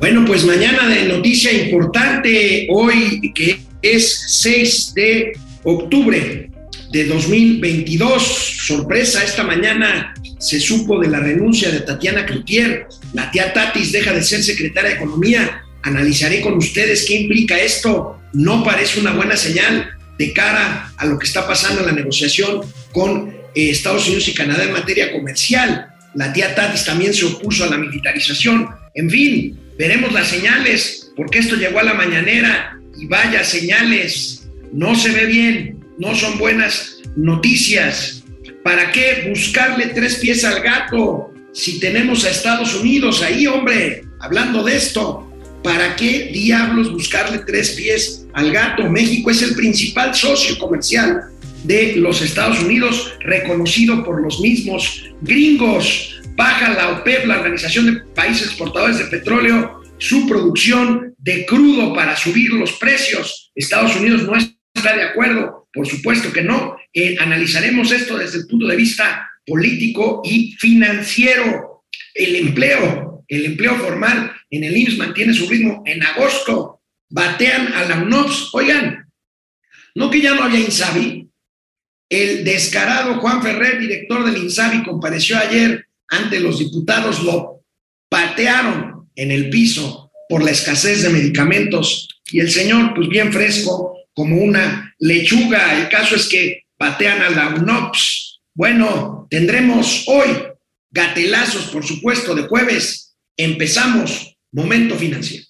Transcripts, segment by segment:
Bueno, pues mañana de noticia importante, hoy que es 6 de octubre de 2022. Sorpresa, esta mañana se supo de la renuncia de Tatiana Cloutier. La tía Tatis deja de ser secretaria de Economía. Analizaré con ustedes qué implica esto. No parece una buena señal de cara a lo que está pasando en la negociación con eh, Estados Unidos y Canadá en materia comercial. La tía Tatis también se opuso a la militarización. En fin, veremos las señales, porque esto llegó a la mañanera y vaya señales, no se ve bien, no son buenas noticias. ¿Para qué buscarle tres pies al gato si tenemos a Estados Unidos ahí, hombre? Hablando de esto, ¿para qué diablos buscarle tres pies al gato? México es el principal socio comercial de los Estados Unidos, reconocido por los mismos gringos. Baja la OPEP, la Organización de Países Exportadores de Petróleo, su producción de crudo para subir los precios. Estados Unidos no está de acuerdo, por supuesto que no. Eh, analizaremos esto desde el punto de vista político y financiero. El empleo, el empleo formal en el IMSS mantiene su ritmo. En agosto batean a la UNOPS. Oigan, no que ya no había INSABI. El descarado Juan Ferrer, director del INSABI, compareció ayer ante los diputados, lo patearon en el piso por la escasez de medicamentos y el señor, pues bien fresco, como una lechuga. El caso es que patean a la UNOPS. Bueno, tendremos hoy gatelazos, por supuesto, de jueves. Empezamos Momento Financiero.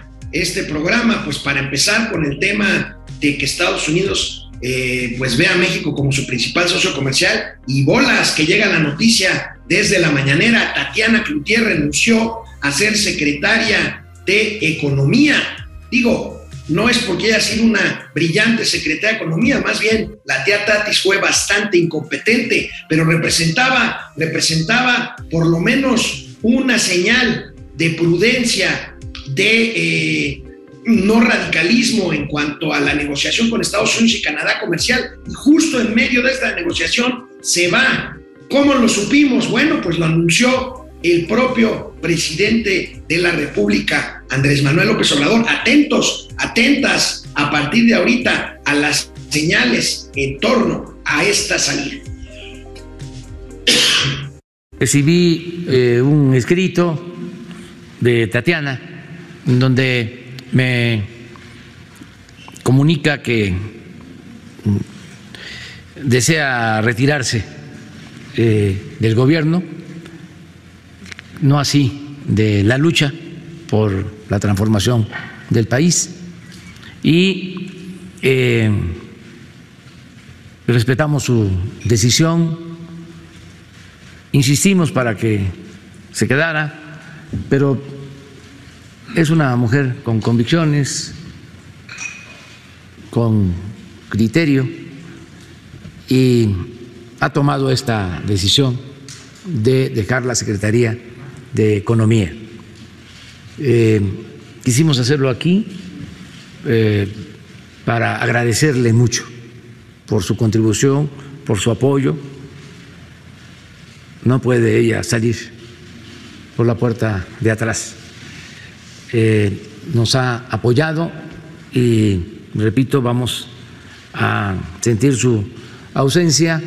este programa, pues para empezar con el tema de que Estados Unidos eh, pues ve a México como su principal socio comercial y bolas que llega la noticia desde la mañanera, Tatiana Cloutier renunció a ser secretaria de Economía. Digo, no es porque haya sido una brillante secretaria de Economía, más bien la tía Tatis fue bastante incompetente, pero representaba, representaba por lo menos una señal de prudencia, de eh, no radicalismo en cuanto a la negociación con Estados Unidos y Canadá comercial. Y justo en medio de esta negociación se va. ¿Cómo lo supimos? Bueno, pues lo anunció el propio presidente de la República, Andrés Manuel López Obrador. Atentos, atentas a partir de ahorita a las señales en torno a esta salida. Recibí eh, un escrito de Tatiana donde me comunica que desea retirarse eh, del gobierno no así de la lucha por la transformación del país. Y eh, respetamos su decisión, insistimos para que se quedara, pero es una mujer con convicciones, con criterio y ha tomado esta decisión de dejar la Secretaría de Economía. Eh, quisimos hacerlo aquí eh, para agradecerle mucho por su contribución, por su apoyo. No puede ella salir por la puerta de atrás. Eh, nos ha apoyado y, repito, vamos a sentir su ausencia,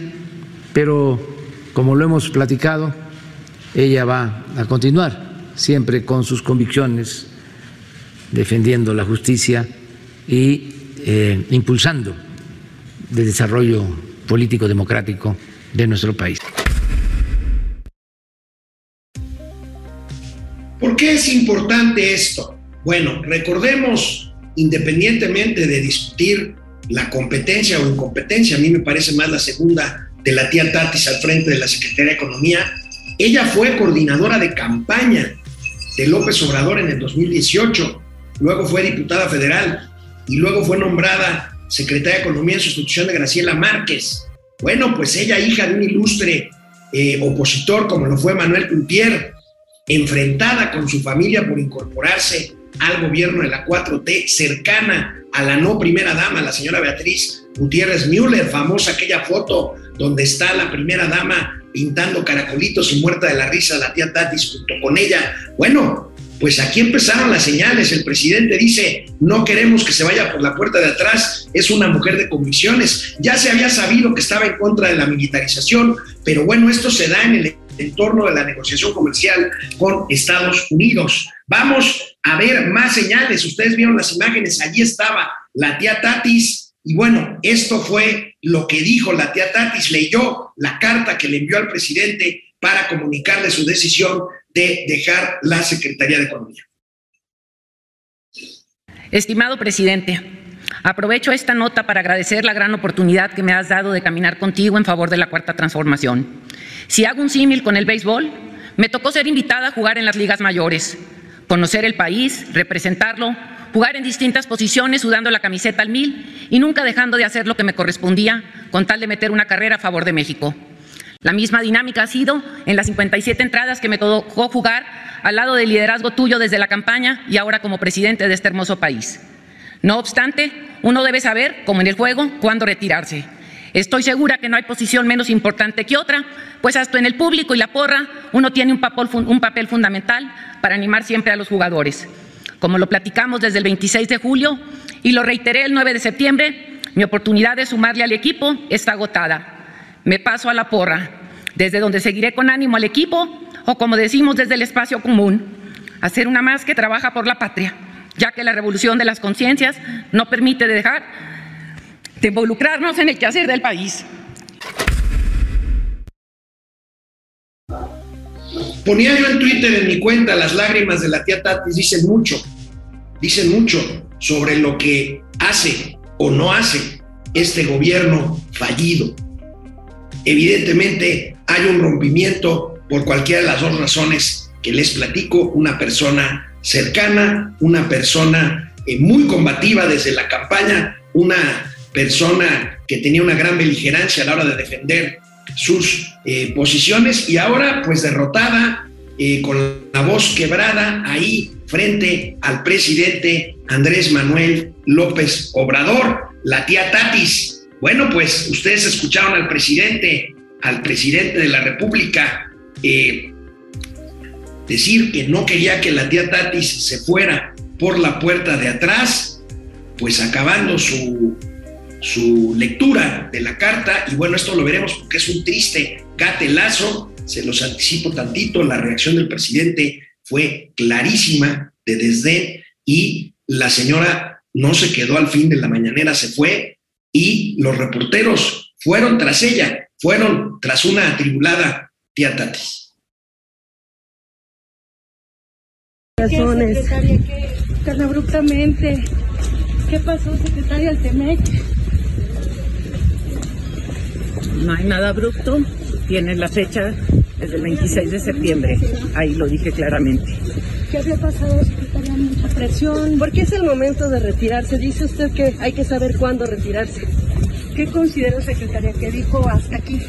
pero como lo hemos platicado, ella va a continuar siempre con sus convicciones, defendiendo la justicia y eh, impulsando el desarrollo político democrático de nuestro país. Es importante esto? Bueno, recordemos, independientemente de discutir la competencia o incompetencia, a mí me parece más la segunda de la tía Tatis al frente de la Secretaría de Economía, ella fue coordinadora de campaña de López Obrador en el 2018 luego fue diputada federal y luego fue nombrada secretaria de Economía en sustitución de Graciela Márquez. Bueno, pues ella, hija de un ilustre eh, opositor como lo fue Manuel Cloutier, enfrentada con su familia por incorporarse al gobierno de la 4T, cercana a la no primera dama, la señora Beatriz Gutiérrez Müller, famosa aquella foto donde está la primera dama pintando caracolitos y muerta de la risa la tía Tatis junto con ella. Bueno, pues aquí empezaron las señales. El presidente dice, no queremos que se vaya por la puerta de atrás, es una mujer de convicciones. Ya se había sabido que estaba en contra de la militarización, pero bueno, esto se da en el entorno de la negociación comercial con Estados Unidos. Vamos a ver más señales. Ustedes vieron las imágenes, allí estaba la tía Tatis. Y bueno, esto fue lo que dijo la tía Tatis, leyó la carta que le envió al presidente para comunicarle su decisión de dejar la Secretaría de Economía. Estimado presidente, aprovecho esta nota para agradecer la gran oportunidad que me has dado de caminar contigo en favor de la cuarta transformación. Si hago un símil con el béisbol, me tocó ser invitada a jugar en las ligas mayores, conocer el país, representarlo, jugar en distintas posiciones sudando la camiseta al mil y nunca dejando de hacer lo que me correspondía con tal de meter una carrera a favor de México. La misma dinámica ha sido en las 57 entradas que me tocó jugar al lado del liderazgo tuyo desde la campaña y ahora como presidente de este hermoso país. No obstante, uno debe saber, como en el juego, cuándo retirarse. Estoy segura que no hay posición menos importante que otra, pues hasta en el público y la porra uno tiene un papel, un papel fundamental para animar siempre a los jugadores. Como lo platicamos desde el 26 de julio y lo reiteré el 9 de septiembre, mi oportunidad de sumarle al equipo está agotada. Me paso a la porra, desde donde seguiré con ánimo al equipo o como decimos desde el espacio común, hacer una más que trabaja por la patria, ya que la revolución de las conciencias no permite dejar de involucrarnos en el quehacer del país. Ponía yo en Twitter en mi cuenta las lágrimas de la tía Tatis, dicen mucho, dicen mucho sobre lo que hace o no hace este gobierno fallido. Evidentemente hay un rompimiento por cualquiera de las dos razones que les platico, una persona cercana, una persona eh, muy combativa desde la campaña, una persona que tenía una gran beligerancia a la hora de defender sus eh, posiciones y ahora pues derrotada eh, con la voz quebrada ahí frente al presidente Andrés Manuel López Obrador, la tía Tatis. Bueno, pues ustedes escucharon al presidente, al presidente de la República, eh, decir que no quería que la tía Tatis se fuera por la puerta de atrás, pues acabando su su lectura de la carta y bueno, esto lo veremos porque es un triste gatelazo, se los anticipo tantito, la reacción del presidente fue clarísima de desdén y la señora no se quedó al fin de la mañanera, se fue y los reporteros fueron tras ella, fueron tras una atribulada tía Tatis. Razones. Tan abruptamente. ¿Qué pasó, secretaria del TEMEC? No hay nada abrupto, tiene la fecha desde el 26 de septiembre, ahí lo dije claramente. ¿Qué había pasado, secretaria? Mucha presión. ¿Por qué es el momento de retirarse? Dice usted que hay que saber cuándo retirarse. ¿Qué considera, secretaria, que dijo hasta aquí?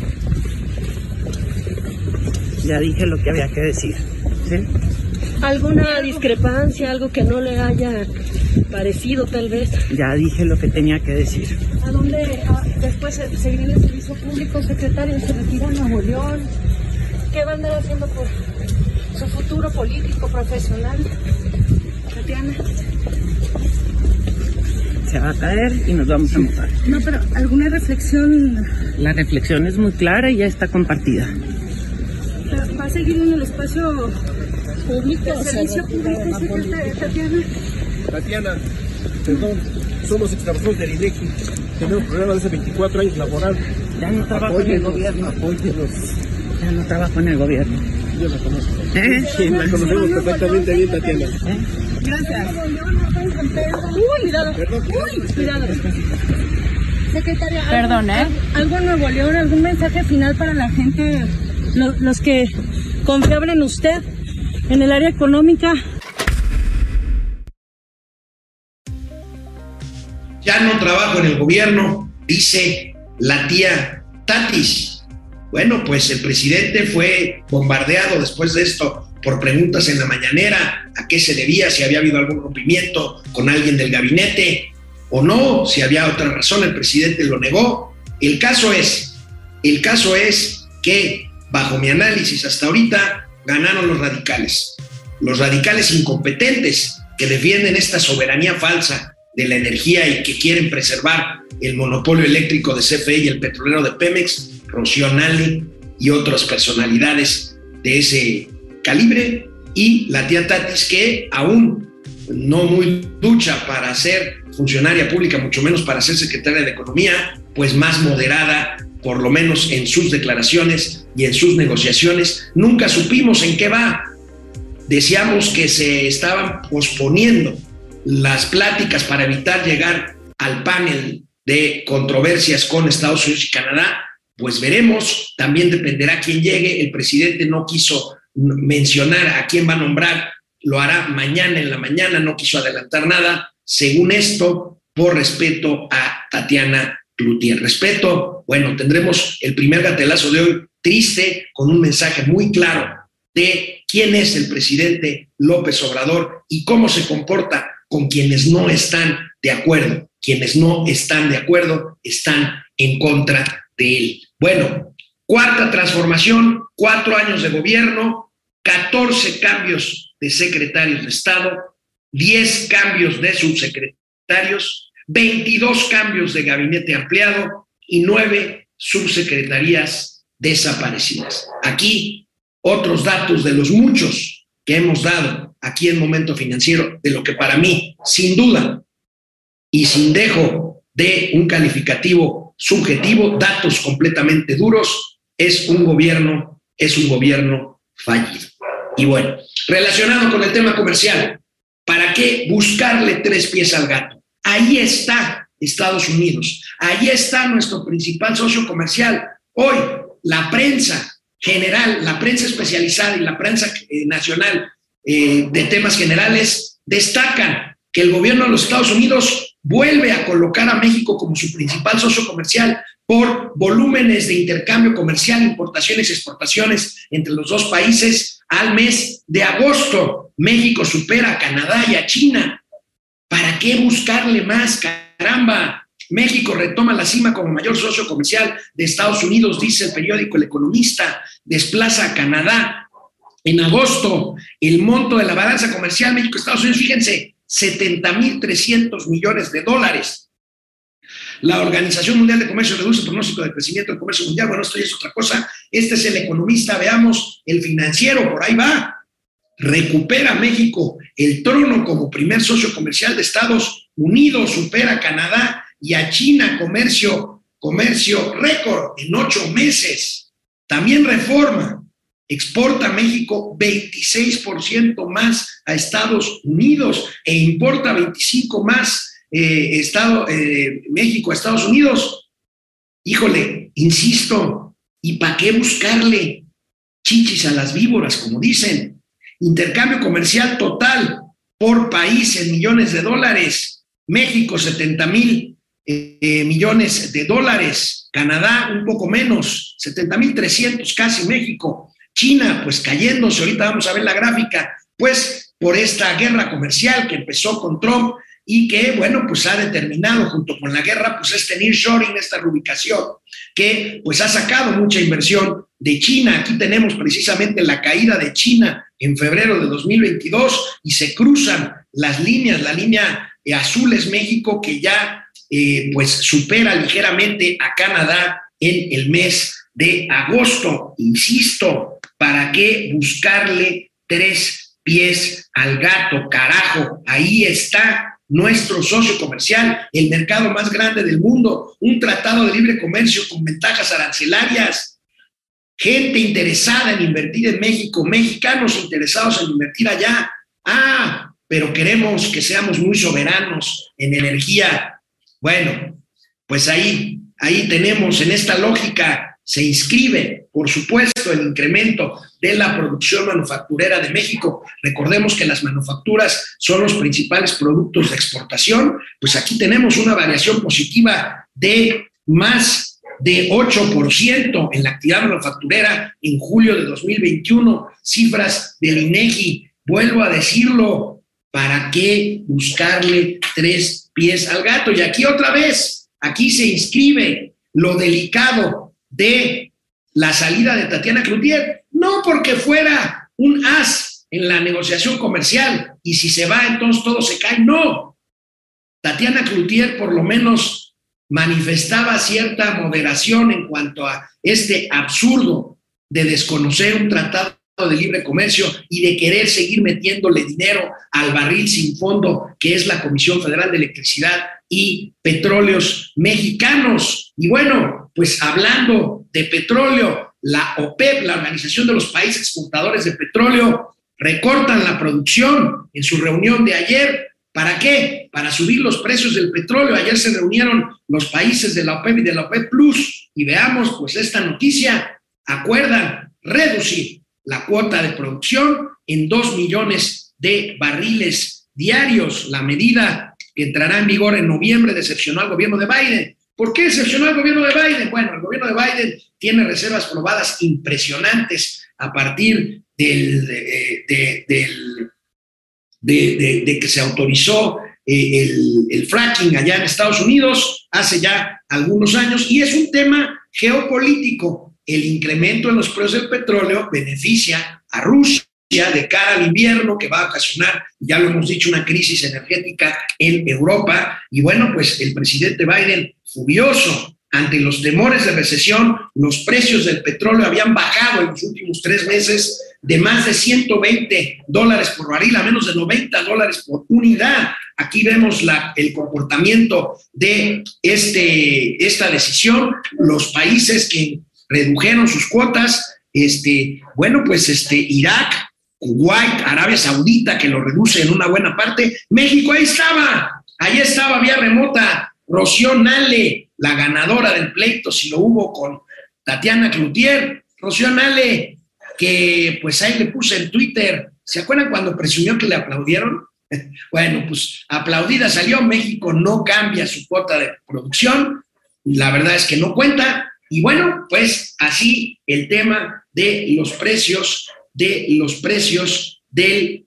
Ya dije lo que había que decir. ¿sí? ¿Alguna discrepancia, algo que no le haya parecido tal vez? Ya dije lo que tenía que decir. ¿A dónde después se, se viene el servicio público, secretaria? ¿Se retira a Nuevo León? ¿Qué va a andar haciendo por su futuro político, profesional? Tatiana. Se va a caer y nos vamos a mojar. No, pero ¿alguna reflexión? La reflexión es muy clara y ya está compartida. ¿Va a seguir en el espacio público, el servicio público, secretaria Tatiana? Tatiana, perdón, somos extrabajadores del INEGI. Tenemos problemas de hace 24 años laboral. Ya no trabajo en el gobierno. Apóyenos. Ya no trabajo en el gobierno. Yo la conozco. ¿Eh? Sí, la conocemos perfectamente bien, Tatiana. Gracias. Uy, cuidado. Uy, cuidado. Secretaria, ¿algo- Perdón, ¿eh? ¿Algo en Nuevo León, algún mensaje final para la gente, lo- los que confiaban en usted, en el área económica? Ya no trabajo en el gobierno, dice la tía Tatis. Bueno, pues el presidente fue bombardeado después de esto por preguntas en la mañanera, a qué se debía, si había habido algún rompimiento con alguien del gabinete o no, si había otra razón, el presidente lo negó. El caso es, el caso es que, bajo mi análisis hasta ahorita, ganaron los radicales. Los radicales incompetentes que defienden esta soberanía falsa de la energía y que quieren preservar el monopolio eléctrico de CFE y el petrolero de Pemex, Rocío Nale y otras personalidades de ese calibre, y la tía Tatis que aún no muy ducha para ser funcionaria pública, mucho menos para ser secretaria de Economía, pues más moderada, por lo menos en sus declaraciones y en sus negociaciones. Nunca supimos en qué va. Decíamos que se estaban posponiendo las pláticas para evitar llegar al panel de controversias con Estados Unidos y Canadá, pues veremos, también dependerá quién llegue. El presidente no quiso mencionar a quién va a nombrar, lo hará mañana en la mañana, no quiso adelantar nada, según esto, por respeto a Tatiana Cloutier. Respeto, bueno, tendremos el primer gatelazo de hoy triste, con un mensaje muy claro de quién es el presidente López Obrador y cómo se comporta con quienes no están de acuerdo. Quienes no están de acuerdo están en contra de él. Bueno, cuarta transformación, cuatro años de gobierno, 14 cambios de secretarios de Estado, 10 cambios de subsecretarios, 22 cambios de gabinete ampliado y 9 subsecretarías desaparecidas. Aquí otros datos de los muchos que hemos dado aquí en Momento Financiero, de lo que para mí, sin duda y sin dejo de un calificativo subjetivo, datos completamente duros, es un gobierno, es un gobierno fallido. Y bueno, relacionado con el tema comercial, ¿para qué buscarle tres pies al gato? Ahí está Estados Unidos, ahí está nuestro principal socio comercial. Hoy, la prensa general, la prensa especializada y la prensa eh, nacional eh, de temas generales destacan que el gobierno de los Estados Unidos vuelve a colocar a México como su principal socio comercial por volúmenes de intercambio comercial, importaciones y exportaciones entre los dos países al mes de agosto. México supera a Canadá y a China. ¿Para qué buscarle más? Caramba. México retoma la cima como mayor socio comercial de Estados Unidos, dice el periódico El Economista, desplaza a Canadá. En agosto, el monto de la balanza comercial México-Estados Unidos, fíjense, 70.300 millones de dólares. La Organización Mundial de Comercio reduce el pronóstico de crecimiento del comercio mundial. Bueno, esto ya es otra cosa. Este es el economista, veamos el financiero, por ahí va. Recupera México el trono como primer socio comercial de Estados Unidos, supera a Canadá y a China, comercio, comercio récord en ocho meses. También reforma, exporta México 26% más a Estados Unidos e importa 25 más eh, Estado, eh, México a Estados Unidos. Híjole, insisto, ¿y para qué buscarle chichis a las víboras, como dicen? Intercambio comercial total por país en millones de dólares. México 70 mil eh, millones de dólares. Canadá un poco menos, 70 mil 300 casi México. China, pues cayéndose, ahorita vamos a ver la gráfica, pues por esta guerra comercial que empezó con Trump y que, bueno, pues ha determinado junto con la guerra, pues este nearshoring, esta reubicación, que pues ha sacado mucha inversión de China. Aquí tenemos precisamente la caída de China en febrero de 2022 y se cruzan las líneas, la línea azul es México que ya eh, pues supera ligeramente a Canadá en el mes de agosto. Insisto, ¿para qué buscarle tres pies al gato? Carajo, ahí está nuestro socio comercial, el mercado más grande del mundo, un tratado de libre comercio con ventajas arancelarias, gente interesada en invertir en México, mexicanos interesados en invertir allá. Ah, pero queremos que seamos muy soberanos en energía. Bueno, pues ahí, ahí tenemos en esta lógica se inscribe, por supuesto, el incremento de la producción manufacturera de México. Recordemos que las manufacturas son los principales productos de exportación, pues aquí tenemos una variación positiva de más de 8% en la actividad manufacturera en julio de 2021, cifras del INEGI. Vuelvo a decirlo, ¿para qué buscarle tres pies al gato? Y aquí otra vez, aquí se inscribe lo delicado de la salida de Tatiana Cloutier, no porque fuera un as en la negociación comercial y si se va entonces todo se cae, no. Tatiana Cloutier por lo menos manifestaba cierta moderación en cuanto a este absurdo de desconocer un tratado de libre comercio y de querer seguir metiéndole dinero al barril sin fondo que es la Comisión Federal de Electricidad y Petróleos Mexicanos. Y bueno, pues hablando de petróleo, la OPEP, la Organización de los Países Exportadores de Petróleo, recortan la producción en su reunión de ayer. ¿Para qué? Para subir los precios del petróleo. Ayer se reunieron los países de la OPEP y de la OPEP Plus y veamos pues esta noticia. Acuerdan reducir la cuota de producción en dos millones de barriles diarios. La medida que entrará en vigor en noviembre decepcionó al gobierno de Biden. ¿Por qué decepcionó al gobierno de Biden? Bueno, el gobierno de Biden tiene reservas probadas impresionantes a partir del, de, del, de, que se autorizó eh, el, el, fracking allá en Estados Unidos hace ya algunos años y es un tema geopolítico el incremento en los precios del petróleo beneficia a Rusia de cara al invierno que va a ocasionar, ya lo hemos dicho, una crisis energética en Europa. Y bueno, pues el presidente Biden, furioso ante los temores de recesión, los precios del petróleo habían bajado en los últimos tres meses de más de 120 dólares por barril a menos de 90 dólares por unidad. Aquí vemos el comportamiento de este, esta decisión. Los países que redujeron sus cuotas, este, bueno, pues este, Irak, Kuwait, Arabia Saudita, que lo reduce en una buena parte, México ahí estaba, ahí estaba vía remota, Rocío Nale, la ganadora del pleito, si lo hubo con Tatiana Cloutier, Rocío Nale, que pues ahí le puse en Twitter, ¿se acuerdan cuando presumió que le aplaudieron? Bueno, pues aplaudida salió, México no cambia su cuota de producción, la verdad es que no cuenta, y bueno, pues así el tema de los precios, de los precios del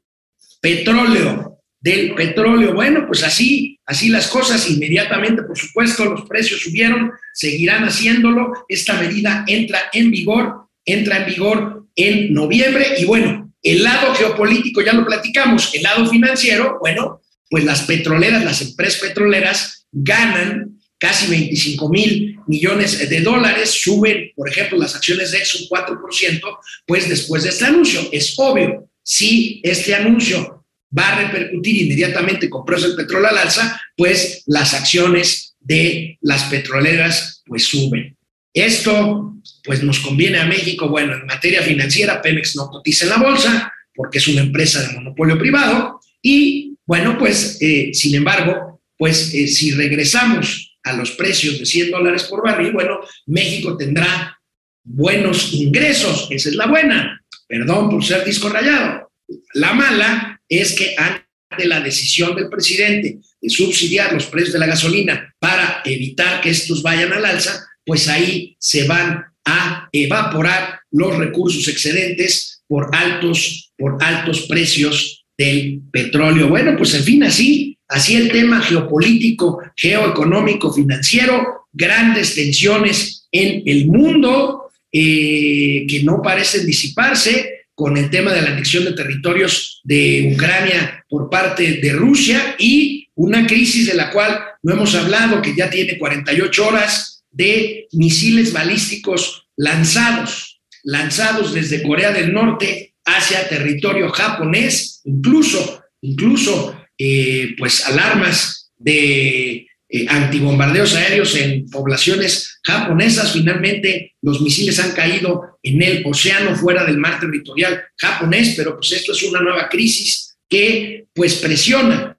petróleo, del petróleo. Bueno, pues así, así las cosas. Inmediatamente, por supuesto, los precios subieron, seguirán haciéndolo. Esta medida entra en vigor, entra en vigor en noviembre. Y bueno, el lado geopolítico ya lo platicamos, el lado financiero, bueno, pues las petroleras, las empresas petroleras ganan casi 25 mil millones de dólares, suben, por ejemplo, las acciones de Exxon 4%, pues después de este anuncio. Es obvio, si este anuncio va a repercutir inmediatamente con precios del petróleo al alza, pues las acciones de las petroleras pues suben. Esto pues nos conviene a México, bueno, en materia financiera, Pemex no cotiza en la bolsa porque es una empresa de monopolio privado y bueno, pues eh, sin embargo, pues eh, si regresamos a los precios de 100 dólares por barril, bueno, México tendrá buenos ingresos, esa es la buena, perdón por ser disco rayado. La mala es que ante la decisión del presidente de subsidiar los precios de la gasolina para evitar que estos vayan al alza, pues ahí se van a evaporar los recursos excedentes por altos, por altos precios del petróleo. Bueno, pues en fin, así Así el tema geopolítico, geoeconómico, financiero, grandes tensiones en el mundo eh, que no parecen disiparse con el tema de la anexión de territorios de Ucrania por parte de Rusia y una crisis de la cual no hemos hablado, que ya tiene 48 horas de misiles balísticos lanzados, lanzados desde Corea del Norte hacia territorio japonés, incluso, incluso eh, pues alarmas de eh, antibombardeos aéreos en poblaciones japonesas. Finalmente, los misiles han caído en el océano fuera del mar territorial japonés, pero pues esto es una nueva crisis que pues presiona,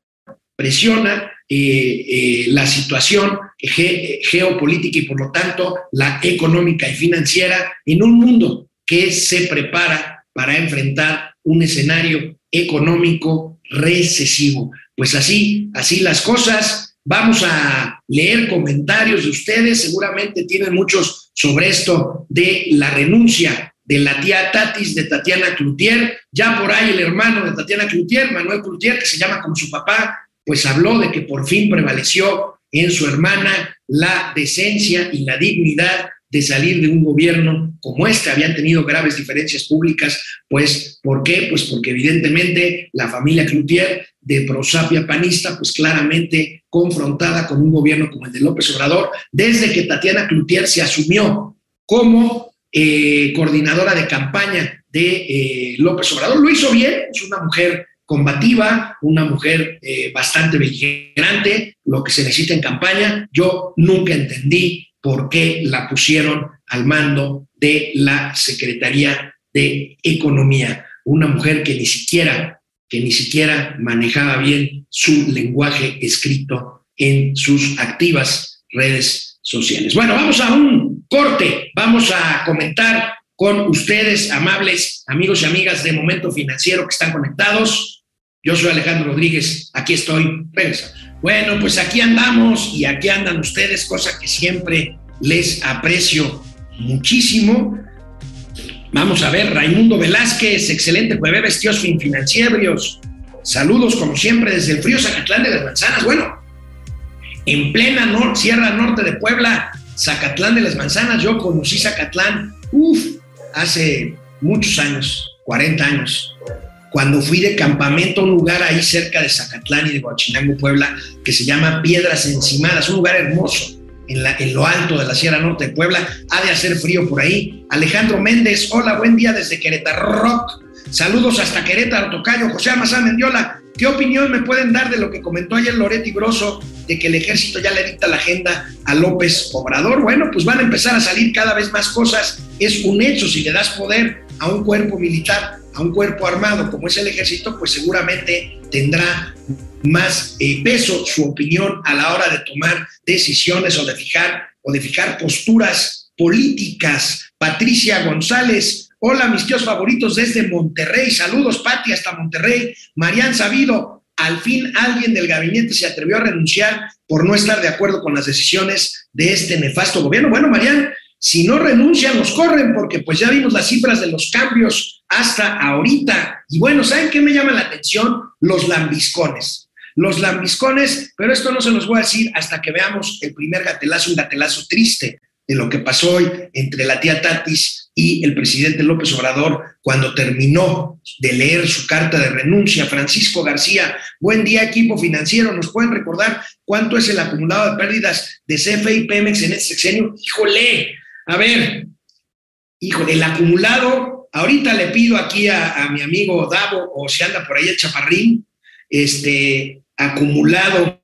presiona eh, la situación ge- geopolítica y por lo tanto la económica y financiera en un mundo que se prepara para enfrentar un escenario económico recesivo. Pues así, así las cosas. Vamos a leer comentarios de ustedes, seguramente tienen muchos sobre esto de la renuncia de la tía Tatis, de Tatiana Cloutier. Ya por ahí el hermano de Tatiana Cloutier, Manuel Cloutier, que se llama como su papá, pues habló de que por fin prevaleció en su hermana la decencia y la dignidad de salir de un gobierno como este. Habían tenido graves diferencias públicas, pues, ¿por qué? Pues porque evidentemente la familia Cloutier de prosapia panista, pues claramente confrontada con un gobierno como el de López Obrador, desde que Tatiana Cloutier se asumió como eh, coordinadora de campaña de eh, López Obrador. Lo hizo bien, es una mujer combativa, una mujer eh, bastante beligerante, lo que se necesita en campaña. Yo nunca entendí por qué la pusieron al mando de la Secretaría de Economía. Una mujer que ni siquiera, que ni siquiera manejaba bien su lenguaje escrito en sus activas redes sociales. Bueno, vamos a un corte, vamos a comentar con ustedes, amables amigos y amigas de Momento Financiero que están conectados. Yo soy Alejandro Rodríguez, aquí estoy, regresamos. Bueno, pues aquí andamos y aquí andan ustedes, cosa que siempre les aprecio muchísimo. Vamos a ver, Raimundo Velázquez, excelente jueves, vestidos fin financieros. Saludos como siempre desde el frío Zacatlán de las Manzanas. Bueno, en plena Sierra Norte de Puebla, Zacatlán de las Manzanas, yo conocí Zacatlán, uff, hace muchos años, 40 años cuando fui de campamento a un lugar ahí cerca de Zacatlán y de Huachinango, Puebla, que se llama Piedras Encimadas, un lugar hermoso en, lo alto de la Sierra Norte de Puebla. Ha de hacer frío por ahí. Alejandro Méndez, hola, buen día desde Querétaro Rock. Saludos hasta Querétaro, Tocayo. José Amazán Mendiola, ¿qué opinión me pueden dar de lo que comentó ayer Loretti Grosso de que el ejército ya le dicta la agenda a López Obrador? Bueno, pues van a empezar a salir cada vez más cosas. Es un hecho, si le das poder a un cuerpo militar, a un cuerpo armado como es el ejército, pues seguramente tendrá más eh, peso su opinión a la hora de tomar decisiones o de fijar o de fijar posturas políticas. Patricia González, hola mis tíos favoritos desde Monterrey, saludos Pati hasta Monterrey. Marian Sabido, al fin alguien del gabinete se atrevió a renunciar por no estar de acuerdo con las decisiones de este nefasto gobierno. Bueno, Marian, si no renuncian, los corren, porque pues ya vimos las cifras de los cambios hasta ahorita. Y bueno, ¿saben qué me llama la atención? Los lambiscones. Los lambiscones, pero esto no se los voy a decir hasta que veamos el primer gatelazo, un gatelazo triste de lo que pasó hoy entre la tía Tatis y el presidente López Obrador cuando terminó de leer su carta de renuncia. Francisco García, buen día equipo financiero, ¿nos pueden recordar cuánto es el acumulado de pérdidas de CFE y Pemex en este sexenio? Híjole, a ver, híjole, el acumulado, ahorita le pido aquí a, mi amigo Davo, o si anda por ahí el chaparrín, este, acumulado,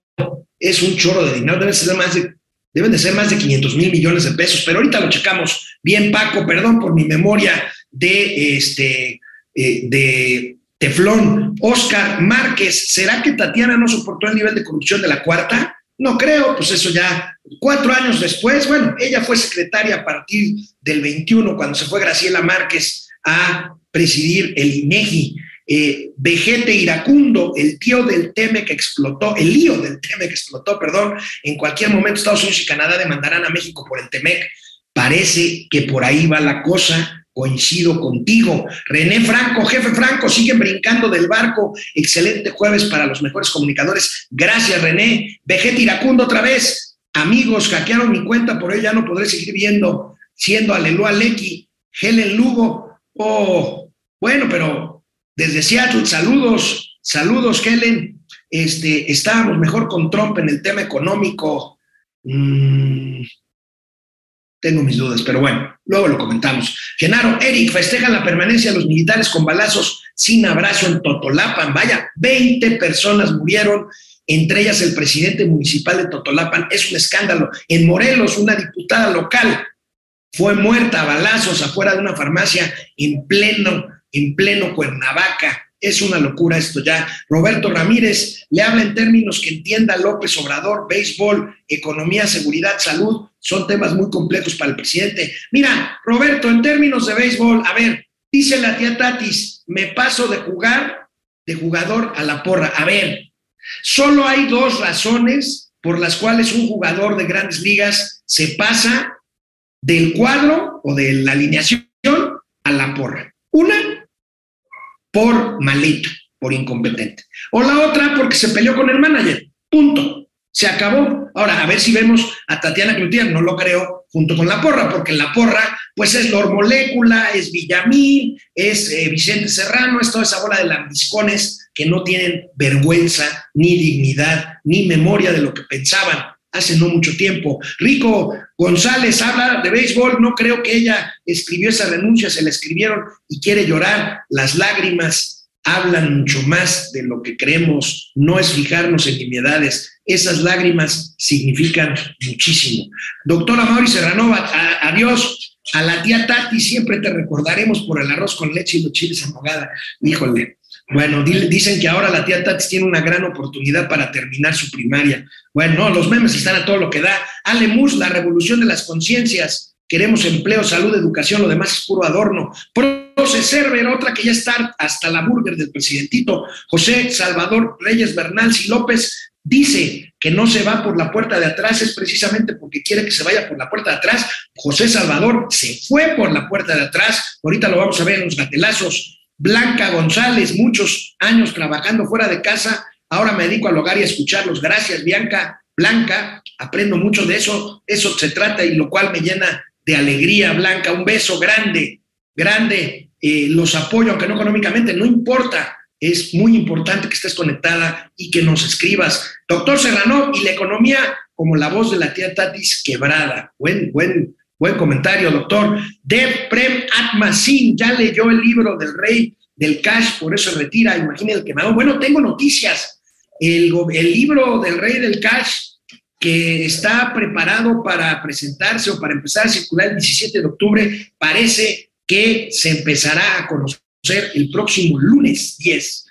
es un chorro de dinero, debe ser más de, deben de ser más de 500 mil millones de pesos, pero ahorita lo checamos. Bien, Paco, perdón por mi memoria de, este, eh, de Teflón. Oscar Márquez, ¿será que Tatiana no soportó el nivel de corrupción de la cuarta? No creo, pues eso ya cuatro años después, bueno, ella fue secretaria a partir del 21, cuando se fue Graciela Márquez a presidir el INEGI. Eh, Vejete Iracundo, el tío del Teme que explotó, el lío del Teme que explotó, perdón, en cualquier momento Estados Unidos y Canadá demandarán a México por el Temec. Parece que por ahí va la cosa. Coincido contigo. René Franco, jefe Franco, siguen brincando del barco. Excelente jueves para los mejores comunicadores. Gracias, René. Vejete Iracundo otra vez. Amigos, hackearon mi cuenta, por ello ya no podré seguir viendo, siendo Aleluya Lecky, Helen Lugo. Oh, bueno, pero desde Seattle, saludos, saludos, Helen. Este, estábamos mejor con Trump en el tema económico. Mm, tengo mis dudas, pero bueno, luego lo comentamos. Genaro, Eric, festejan la permanencia de los militares con balazos sin abrazo en Totolapan. Vaya, 20 personas murieron, entre ellas el presidente municipal de Totolapan. Es un escándalo. En Morelos, una diputada local fue muerta a balazos afuera de una farmacia en pleno en pleno Cuernavaca. Es una locura esto ya. Roberto Ramírez le habla en términos que entienda López Obrador, béisbol, economía, seguridad, salud, son temas muy complejos para el presidente. Mira, Roberto, en términos de béisbol, a ver, dice la tía Tatis, me paso de jugar de jugador a la porra. A ver, solo hay dos razones por las cuales un jugador de grandes ligas se pasa del cuadro o de la alineación a la porra. Una, por malito, por incompetente. O la otra, porque se peleó con el manager. Punto. Se acabó. Ahora, a ver si vemos a Tatiana Cloutier, no lo creo, junto con la porra, porque la porra, pues es Lor Molécula, es Villamil, es eh, Vicente Serrano, es toda esa bola de lambiscones que no tienen vergüenza, ni dignidad, ni memoria de lo que pensaban hace no mucho tiempo. Rico González habla de béisbol, no creo que ella escribió esa renuncia, se la escribieron y quiere llorar. Las lágrimas hablan mucho más de lo que creemos, no es fijarnos en nimiedades. Esas lágrimas significan muchísimo. Doctora Mauri Serranova, adiós. A la tía Tati siempre te recordaremos por el arroz con leche y los chiles en nogada. Híjole, bueno, dicen que ahora la tía Tati tiene una gran oportunidad para terminar su primaria. Bueno, los memes están a todo lo que da. Ale Mus, la revolución de las conciencias. Queremos empleo, salud, educación, lo demás es puro adorno. Proce Server, otra que ya está hasta la burger del presidentito. José Salvador Reyes Bernal y López dice que no se va por la puerta de atrás es precisamente porque quiere que se vaya por la puerta de atrás. José Salvador se fue por la puerta de atrás. Ahorita lo vamos a ver en los gatelazos. Blanca González, muchos años trabajando fuera de casa, ahora me dedico al hogar y a escucharlos. Gracias, Bianca. Blanca, aprendo mucho de eso, eso se trata y lo cual me llena de alegría, Blanca. Un beso grande, grande. Eh, los apoyo, aunque no económicamente, no importa. Es muy importante que estés conectada y que nos escribas. Doctor Serrano, y la economía como la voz de la tía Tatis quebrada. Buen, buen, Buen comentario, doctor. Dev Prem Atmasin ya leyó el libro del rey del cash, por eso retira. Imagine el quemado. Bueno, tengo noticias. El, el libro del rey del cash que está preparado para presentarse o para empezar a circular el 17 de octubre, parece que se empezará a conocer el próximo lunes 10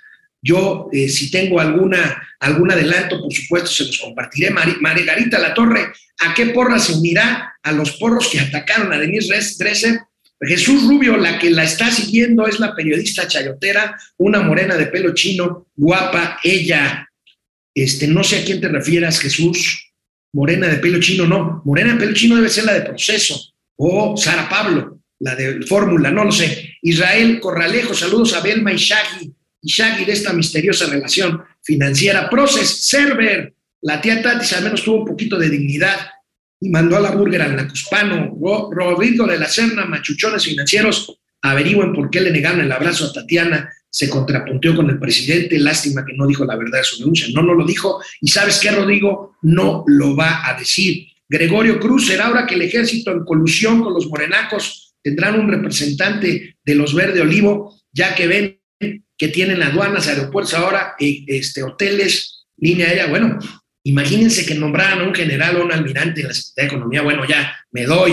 yo, eh, si tengo alguna, algún adelanto, por supuesto, se los compartiré. Margarita La Torre, ¿a qué porra se unirá? A los porros que atacaron a Denise Dresser. Jesús Rubio, la que la está siguiendo es la periodista chayotera, una morena de pelo chino, guapa, ella. Este, no sé a quién te refieras, Jesús. Morena de pelo chino, no. Morena de pelo chino debe ser la de proceso. O Sara Pablo, la de fórmula, no lo sé. Israel Corralejo, saludos a Belma y Shaggy y Shaggy de esta misteriosa relación financiera. Process Server, la tía Tatis al menos tuvo un poquito de dignidad y mandó a la burger al Nacuspano. Rodrigo de la Serna, machuchones financieros, averigüen por qué le negaron el abrazo a Tatiana. Se contrapunteó con el presidente. Lástima que no dijo la verdad de su denuncia. No, no lo dijo. Y sabes qué, Rodrigo, no lo va a decir. Gregorio Cruz, será ahora que el ejército en colusión con los morenacos tendrán un representante de los verde olivo, ya que ven que tienen aduanas, aeropuertos ahora, este, hoteles, línea aérea. Bueno, imagínense que nombraran a un general o un almirante en la Secretaría de Economía. Bueno, ya me doy.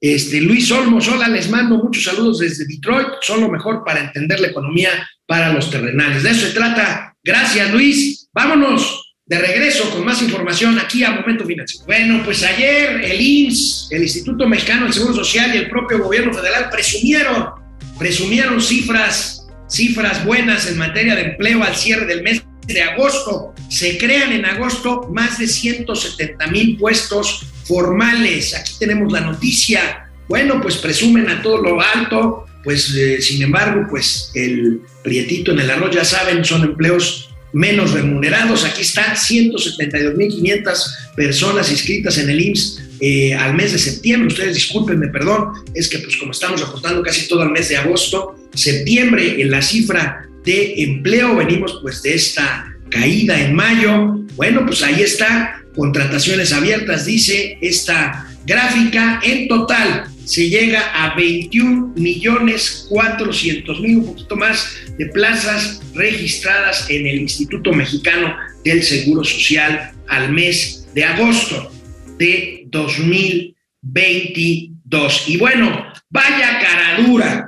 Este, Luis Olmos, hola, les mando muchos saludos desde Detroit. Son lo mejor para entender la economía para los terrenales. De eso se trata. Gracias, Luis. Vámonos de regreso con más información aquí a Momento Financiero. Bueno, pues ayer el INSS, el Instituto Mexicano del Seguro Social y el propio gobierno federal presumieron, presumieron cifras cifras buenas en materia de empleo al cierre del mes de agosto. Se crean en agosto más de 170 mil puestos formales. Aquí tenemos la noticia. Bueno, pues presumen a todo lo alto, pues eh, sin embargo, pues el prietito en el arroz, ya saben, son empleos menos remunerados. Aquí están 172.500 personas inscritas en el IMSS eh, al mes de septiembre. Ustedes discúlpenme, perdón, es que pues como estamos aportando casi todo el mes de agosto, septiembre en la cifra de empleo, venimos pues de esta caída en mayo. Bueno, pues ahí está, contrataciones abiertas, dice esta gráfica. En total se llega a 21 millones 400 mil, un poquito más de plazas registradas en el Instituto Mexicano del Seguro Social al mes de agosto de 2022. Y bueno, vaya caradura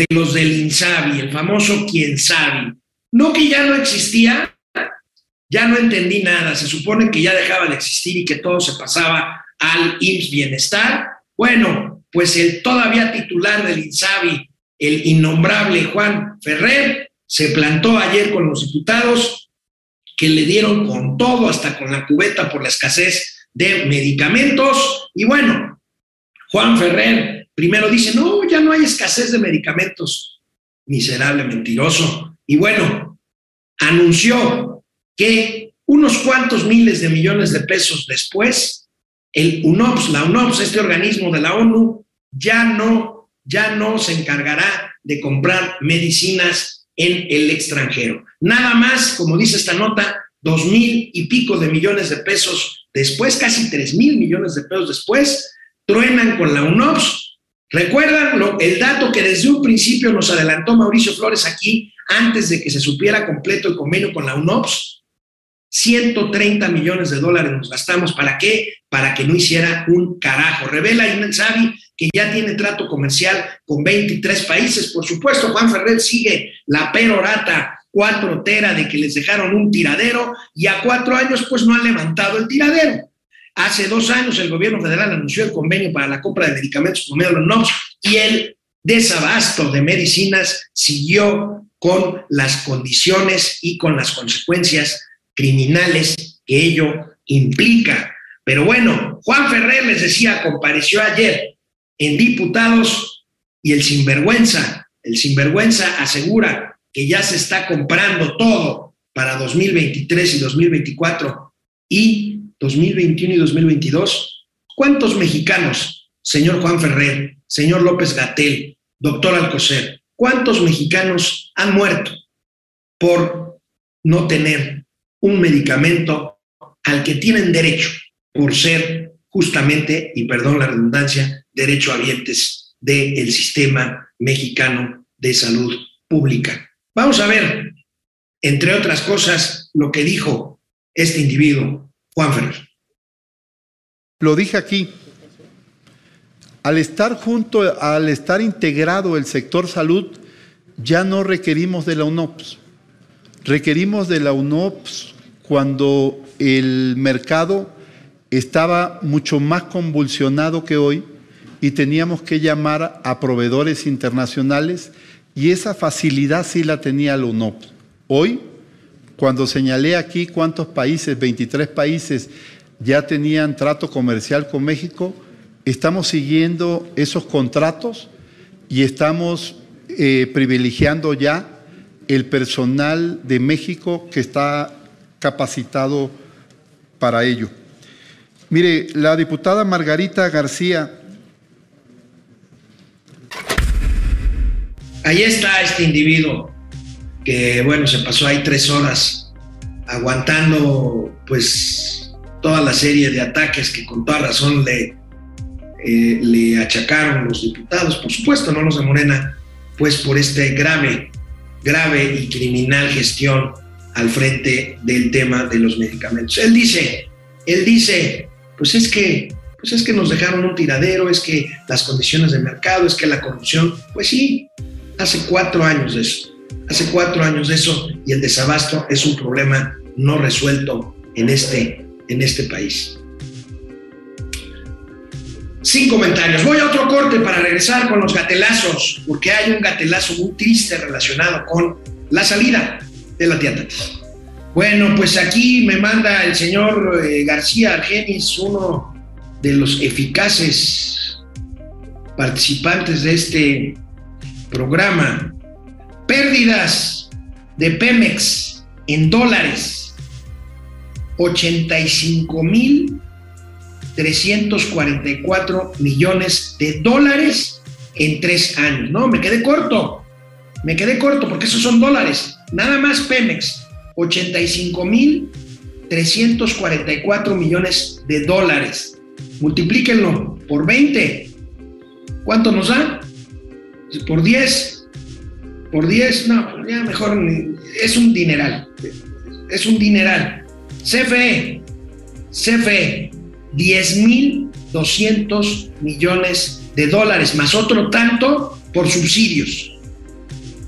de los del INSABI, el famoso quién sabe. No que ya no existía, ya no entendí nada, se supone que ya dejaba de existir y que todo se pasaba al IMSS Bienestar. Bueno, pues el todavía titular del INSABI, el innombrable Juan Ferrer, se plantó ayer con los diputados que le dieron con todo, hasta con la cubeta por la escasez de medicamentos. Y bueno, Juan Ferrer primero dice, no, ya no hay escasez de medicamentos. Miserable, mentiroso. Y bueno, anunció que unos cuantos miles de millones de pesos después, el UNOPS, la UNOPS, este organismo de la ONU, ya no, ya no se encargará de comprar medicinas en el extranjero. Nada más, como dice esta nota, dos mil y pico de millones de pesos después, casi tres mil millones de pesos después, truenan con la UNOPS. ¿Recuerdan lo, el dato que desde un principio nos adelantó Mauricio Flores aquí, antes de que se supiera completo el convenio con la UNOPS? 130 millones de dólares nos gastamos. ¿Para qué? Para que no hiciera un carajo. Revela Insabi que ya tiene trato comercial con 23 países. Por supuesto, Juan Ferrer sigue la perorata cuatro tera de que les dejaron un tiradero y a cuatro años pues no han levantado el tiradero. Hace dos años el gobierno federal anunció el convenio para la compra de medicamentos por medio de los NOPS y el desabasto de medicinas siguió con las condiciones y con las consecuencias criminales que ello implica. Pero bueno, Juan Ferrer les decía, compareció ayer en diputados y el sinvergüenza, el sinvergüenza asegura que ya se está comprando todo para 2023 y 2024 y 2021 y 2022. ¿Cuántos mexicanos, señor Juan Ferrer, señor López Gatel, doctor Alcocer, cuántos mexicanos han muerto por no tener un medicamento al que tienen derecho por ser justamente, y perdón la redundancia, derechohabientes del sistema mexicano de salud pública. Vamos a ver, entre otras cosas, lo que dijo este individuo, Juan Ferrer. Lo dije aquí. Al estar junto, al estar integrado el sector salud, ya no requerimos de la UNOPS. Requerimos de la UNOPS cuando el mercado estaba mucho más convulsionado que hoy y teníamos que llamar a proveedores internacionales y esa facilidad sí la tenía la UNOPS. Hoy, cuando señalé aquí cuántos países, 23 países, ya tenían trato comercial con México, estamos siguiendo esos contratos y estamos eh, privilegiando ya el personal de México que está capacitado para ello. Mire, la diputada Margarita García. Ahí está este individuo que, bueno, se pasó ahí tres horas aguantando, pues, toda la serie de ataques que con toda razón le, eh, le achacaron los diputados, por supuesto, no los de Morena, pues por este grave grave y criminal gestión al frente del tema de los medicamentos. Él dice, él dice, pues es que, pues es que nos dejaron un tiradero, es que las condiciones de mercado, es que la corrupción, pues sí, hace cuatro años de eso, hace cuatro años de eso y el desabasto es un problema no resuelto en este, en este país. Sin comentarios. Voy a otro corte para regresar con los gatelazos, porque hay un gatelazo muy triste relacionado con la salida de la tía Bueno, pues aquí me manda el señor eh, García Argenis, uno de los eficaces participantes de este programa. Pérdidas de Pemex en dólares. 85 mil 344 millones de dólares en tres años. No, me quedé corto, me quedé corto porque esos son dólares. Nada más Pemex, 85 mil 344 millones de dólares. Multiplíquenlo por 20. ¿Cuánto nos da? Por 10. Por 10, no, ya mejor, es un dineral. Es un dineral. CFE, CFE, 10.200 millones de dólares, más otro tanto por subsidios.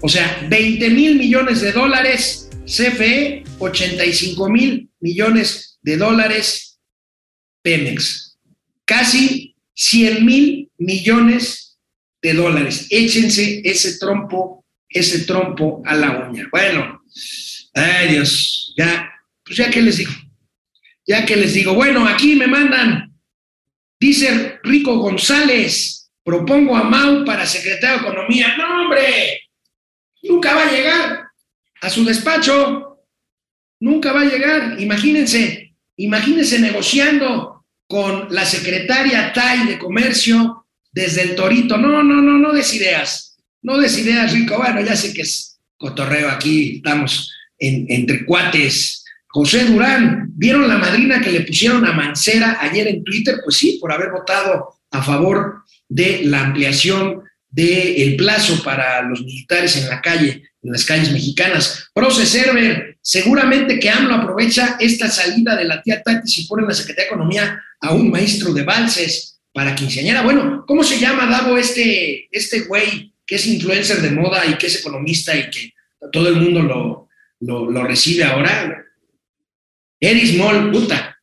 O sea, 20 mil millones de dólares, CFE, 85 mil millones de dólares, Pemex. Casi 100 mil millones de dólares. Échense ese trompo, ese trompo a la uña. Bueno, ay Dios, ya, pues ya que les digo, ya que les digo, bueno, aquí me mandan, dice Rico González, propongo a Mau para secretario de Economía. No, hombre, nunca va a llegar a su despacho, nunca va a llegar. Imagínense, imagínense negociando con la secretaria Tai de Comercio desde el Torito. No, no, no, no des ideas, no des ideas, Rico. Bueno, ya sé que es cotorreo aquí, estamos en, entre cuates. José Durán, ¿vieron la madrina que le pusieron a Mancera ayer en Twitter? Pues sí, por haber votado a favor de la ampliación del plazo para los militares en la calle, en las calles mexicanas. Proce Server, seguramente que AMLO aprovecha esta salida de la tía Tati y pone en la Secretaría de Economía a un maestro de valses para quinceañera. Bueno, ¿cómo se llama, Davo, este, este güey que es influencer de moda y que es economista y que todo el mundo lo, lo, recibe ahora? Eris Moll, puta.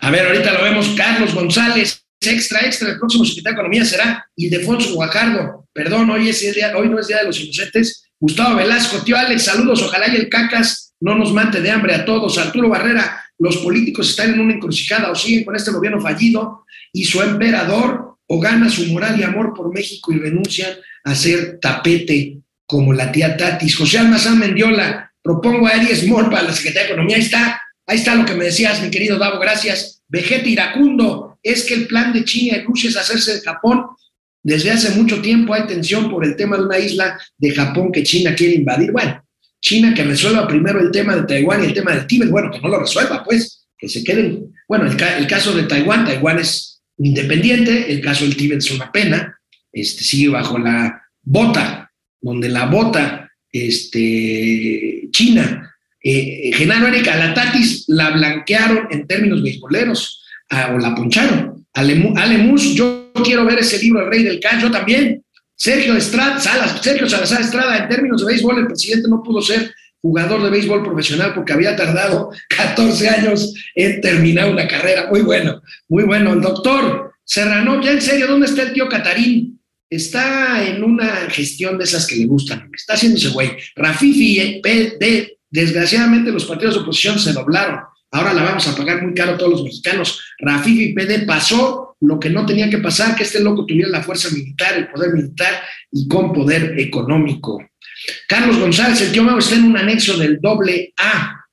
A ver, ahorita lo vemos. Carlos González, extra, extra. El próximo secretario de Economía será Ildefonso Guajardo. Perdón, hoy, es día, hoy no es Día de los Inocentes. Gustavo Velasco, tío Alex, saludos. Ojalá y el cacas no nos mate de hambre a todos. Arturo Barrera, los políticos están en una encrucijada o siguen con este gobierno fallido y su emperador o gana su moral y amor por México y renuncian a ser tapete como la tía Tatis. José Almazán Mendiola, propongo a Aries Moore para la Secretaría de Economía. Ahí está, ahí está lo que me decías, mi querido Davo, gracias. Vegeta Iracundo, es que el plan de China y Rusia es hacerse de Japón. Desde hace mucho tiempo hay tensión por el tema de una isla de Japón que China quiere invadir. Bueno, China que resuelva primero el tema de Taiwán y el tema del Tíbet. Bueno, que no lo resuelva, pues, que se queden. Bueno, el caso de Taiwán, Taiwán es independiente, el caso del Tíbet es una pena, este, sigue bajo la bota, donde la bota este, China. Eh, Genaro Erika, la Tatis la blanquearon en términos beisboleros o la poncharon. Alemus, yo quiero ver ese libro, El Rey del Can, yo también. Sergio Estrada, Salas, Sergio Salazar Estrada, en términos de béisbol, el presidente no pudo ser jugador de béisbol profesional porque había tardado 14 años en terminar una carrera. Muy bueno, muy bueno. El doctor Serrano, ya en serio, ¿dónde está el tío Catarín? está en una gestión de esas que le gustan, está haciéndose güey. Rafifi, eh, PD, desgraciadamente los partidos de oposición se doblaron, ahora la vamos a pagar muy caro todos los mexicanos. Rafifi PD pasó lo que no tenía que pasar, que este loco tuviera la fuerza militar, el poder militar y con poder económico. Carlos González, el tío Mau está en un anexo del doble A.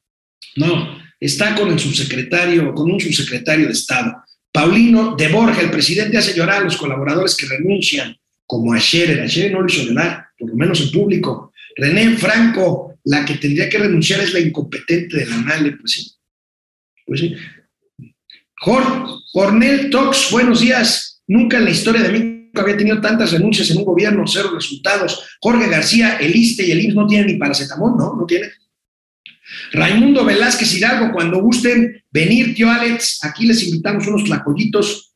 No, está con el subsecretario, con un subsecretario de Estado. Paulino de Borja, el presidente hace llorar a los colaboradores que renuncian como a Scherer. A no lo hizo llorar, por lo menos en público. René Franco, la que tendría que renunciar es la incompetente de la NALE, pues sí. Pues sí. Tox, buenos días. Nunca en la historia de México había tenido tantas renuncias en un gobierno, cero resultados. Jorge García, el ISTE y el IMSS no tienen ni paracetamol, ¿no? No tienen. Raimundo Velázquez Hidalgo, cuando gusten venir, tío Alex, aquí les invitamos unos tlacoyitos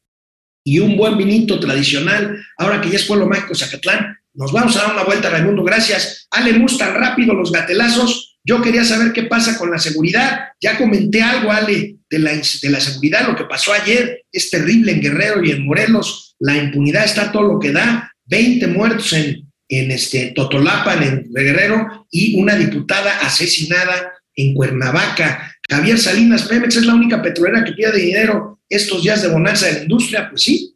y un buen vinito tradicional, ahora que ya es Pueblo Mágico Zacatlán. Nos vamos a dar una vuelta, Raimundo, gracias. Ale Mus, tan rápido los gatelazos. Yo quería saber qué pasa con la seguridad. Ya comenté algo, Ale, de la, de la seguridad. Lo que pasó ayer es terrible en Guerrero y en Morelos. La impunidad está todo lo que da. 20 muertos en, en este, Totolapan, en Guerrero, y una diputada asesinada en Cuernavaca. Javier Salinas Pemex es la única petrolera que pide dinero estos días de bonanza de la industria. Pues sí,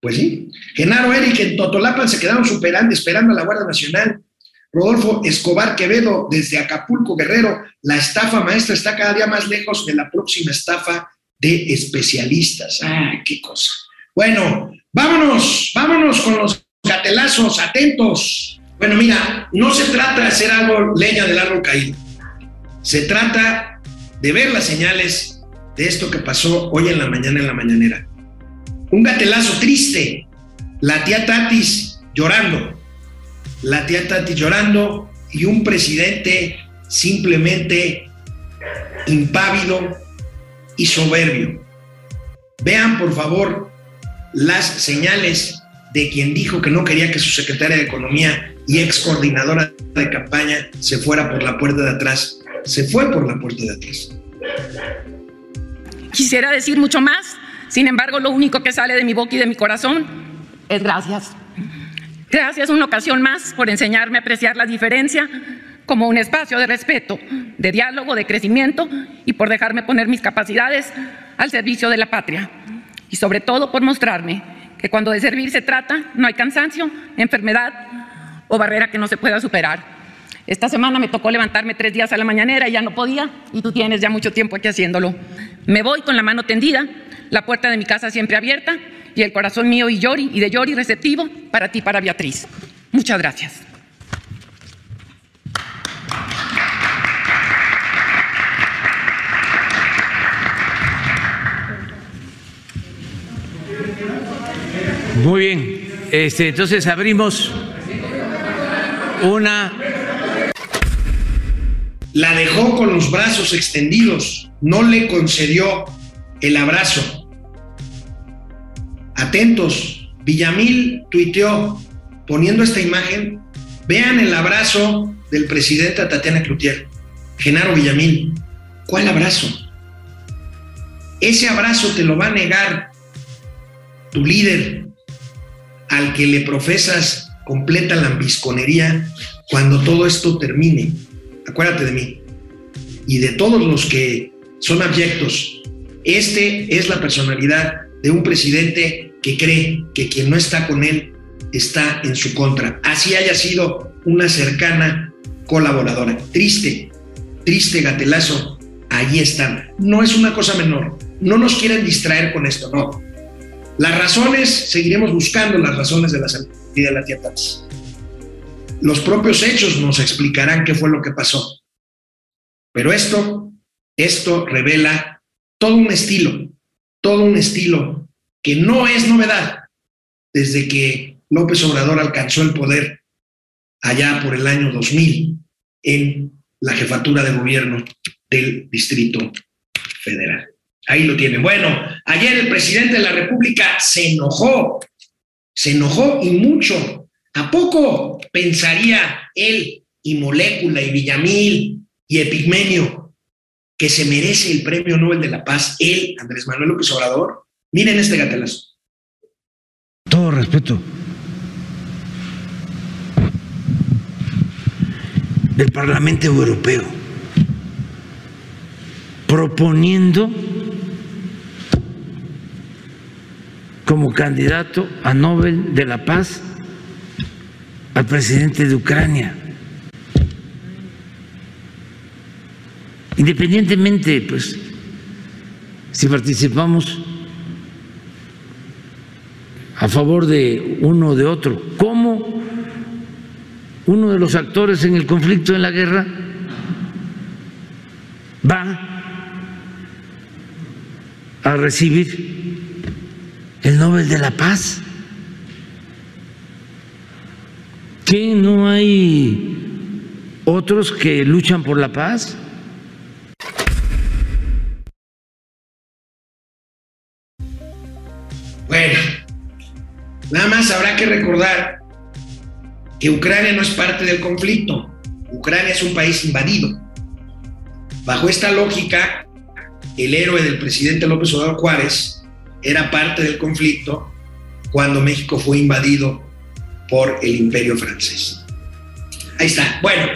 pues sí. Genaro Eric en Totolapan se quedaron superando, esperando a la Guardia Nacional. Rodolfo Escobar Quevedo desde Acapulco Guerrero. La estafa maestra está cada día más lejos de la próxima estafa de especialistas. Ah, qué cosa. Bueno, vámonos, vámonos con los gatelazos, atentos. Bueno, mira, no se trata de hacer algo leña del árbol caído. Se trata de ver las señales de esto que pasó hoy en la mañana en la mañanera. Un gatelazo triste, la tía Tatis llorando, la tía Tatis llorando y un presidente simplemente impávido y soberbio. Vean por favor las señales de quien dijo que no quería que su secretaria de Economía y ex coordinadora de campaña se fuera por la puerta de atrás. Se fue por la puerta de atrás. Quisiera decir mucho más, sin embargo, lo único que sale de mi boca y de mi corazón es gracias. Gracias una ocasión más por enseñarme a apreciar la diferencia como un espacio de respeto, de diálogo, de crecimiento y por dejarme poner mis capacidades al servicio de la patria. Y sobre todo por mostrarme que cuando de servir se trata, no hay cansancio, enfermedad o barrera que no se pueda superar. Esta semana me tocó levantarme tres días a la mañanera y ya no podía, y tú tienes ya mucho tiempo aquí haciéndolo. Me voy con la mano tendida, la puerta de mi casa siempre abierta y el corazón mío y Yori y de Yori receptivo para ti, para Beatriz. Muchas gracias. Muy bien. Este, entonces abrimos una la dejó con los brazos extendidos, no le concedió el abrazo. Atentos, Villamil tuiteó poniendo esta imagen, vean el abrazo del presidente a Tatiana Cloutier, Genaro Villamil. ¿Cuál abrazo? Ese abrazo te lo va a negar tu líder al que le profesas completa lambisconería cuando todo esto termine acuérdate de mí y de todos los que son abyectos. Este es la personalidad de un presidente que cree que quien no está con él está en su contra. Así haya sido una cercana colaboradora. Triste, triste gatelazo. Allí están. No es una cosa menor. No nos quieren distraer con esto, no. Las razones, seguiremos buscando las razones de la salida de la tía los propios hechos nos explicarán qué fue lo que pasó. Pero esto, esto revela todo un estilo, todo un estilo que no es novedad desde que López Obrador alcanzó el poder allá por el año 2000 en la jefatura de gobierno del Distrito Federal. Ahí lo tienen. Bueno, ayer el presidente de la República se enojó, se enojó y mucho ¿A poco pensaría él y Molécula y Villamil y Epigmenio que se merece el premio Nobel de la Paz, él, Andrés Manuel López Obrador? Miren este gatelazo. Todo respeto. El Parlamento Europeo proponiendo como candidato a Nobel de la Paz al presidente de Ucrania. Independientemente, pues, si participamos a favor de uno o de otro, ¿cómo uno de los actores en el conflicto, en la guerra, va a recibir el Nobel de la Paz? ¿Qué no hay otros que luchan por la paz? Bueno, nada más habrá que recordar que Ucrania no es parte del conflicto. Ucrania es un país invadido. Bajo esta lógica, el héroe del presidente López Obrador Juárez era parte del conflicto cuando México fue invadido por el imperio francés. Ahí está. Bueno,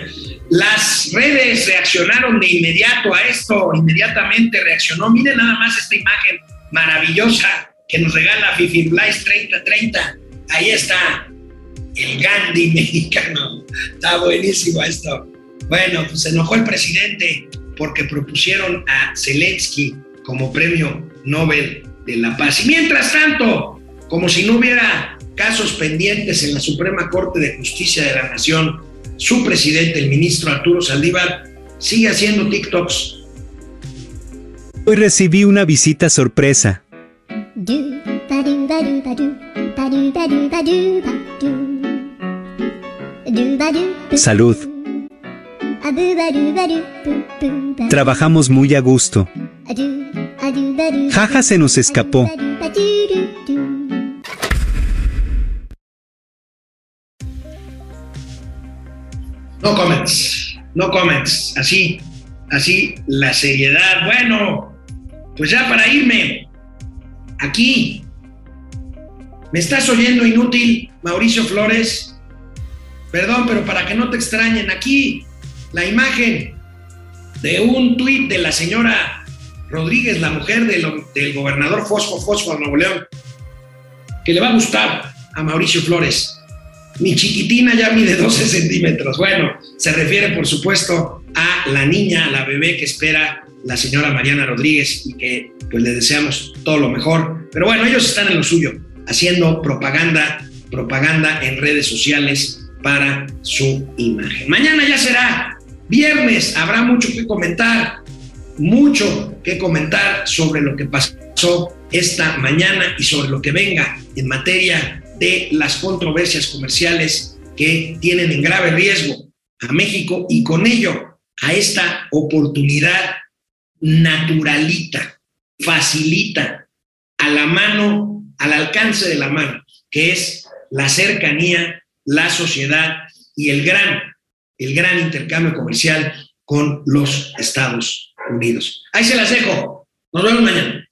las redes reaccionaron de inmediato a esto, inmediatamente reaccionó. Miren nada más esta imagen maravillosa que nos regala Fifi Blaise 3030. Ahí está el Gandhi mexicano. Está buenísimo esto. Bueno, pues se enojó el presidente porque propusieron a Zelensky como premio Nobel de la Paz. Y mientras tanto, como si no hubiera casos pendientes en la Suprema Corte de Justicia de la Nación, su presidente, el ministro Arturo Saldívar, sigue haciendo TikToks. Hoy recibí una visita sorpresa. Salud. Trabajamos muy a gusto. Jaja se nos escapó. No comments, no comments, así, así la seriedad. Bueno, pues ya para irme, aquí, ¿me estás oyendo inútil, Mauricio Flores? Perdón, pero para que no te extrañen, aquí la imagen de un tuit de la señora Rodríguez, la mujer del, gobernador Fosfo Fosfo de Nuevo León, que le va a gustar a Mauricio Flores. Mi chiquitina ya mide 12 centímetros. Bueno, se refiere, por supuesto, a la niña, a la bebé que espera la señora Mariana Rodríguez y que pues le deseamos todo lo mejor. Pero bueno, ellos están en lo suyo, haciendo propaganda, propaganda en redes sociales para su imagen. Mañana ya será viernes, habrá mucho que comentar, mucho que comentar sobre lo que pasó esta mañana y sobre lo que venga en materia de las controversias comerciales que tienen en grave riesgo a México y con ello a esta oportunidad naturalita, facilita, a la mano, al alcance de la mano, que es la cercanía, la sociedad y el gran, el gran intercambio comercial con los Estados Unidos. Ahí se las dejo. Nos vemos mañana.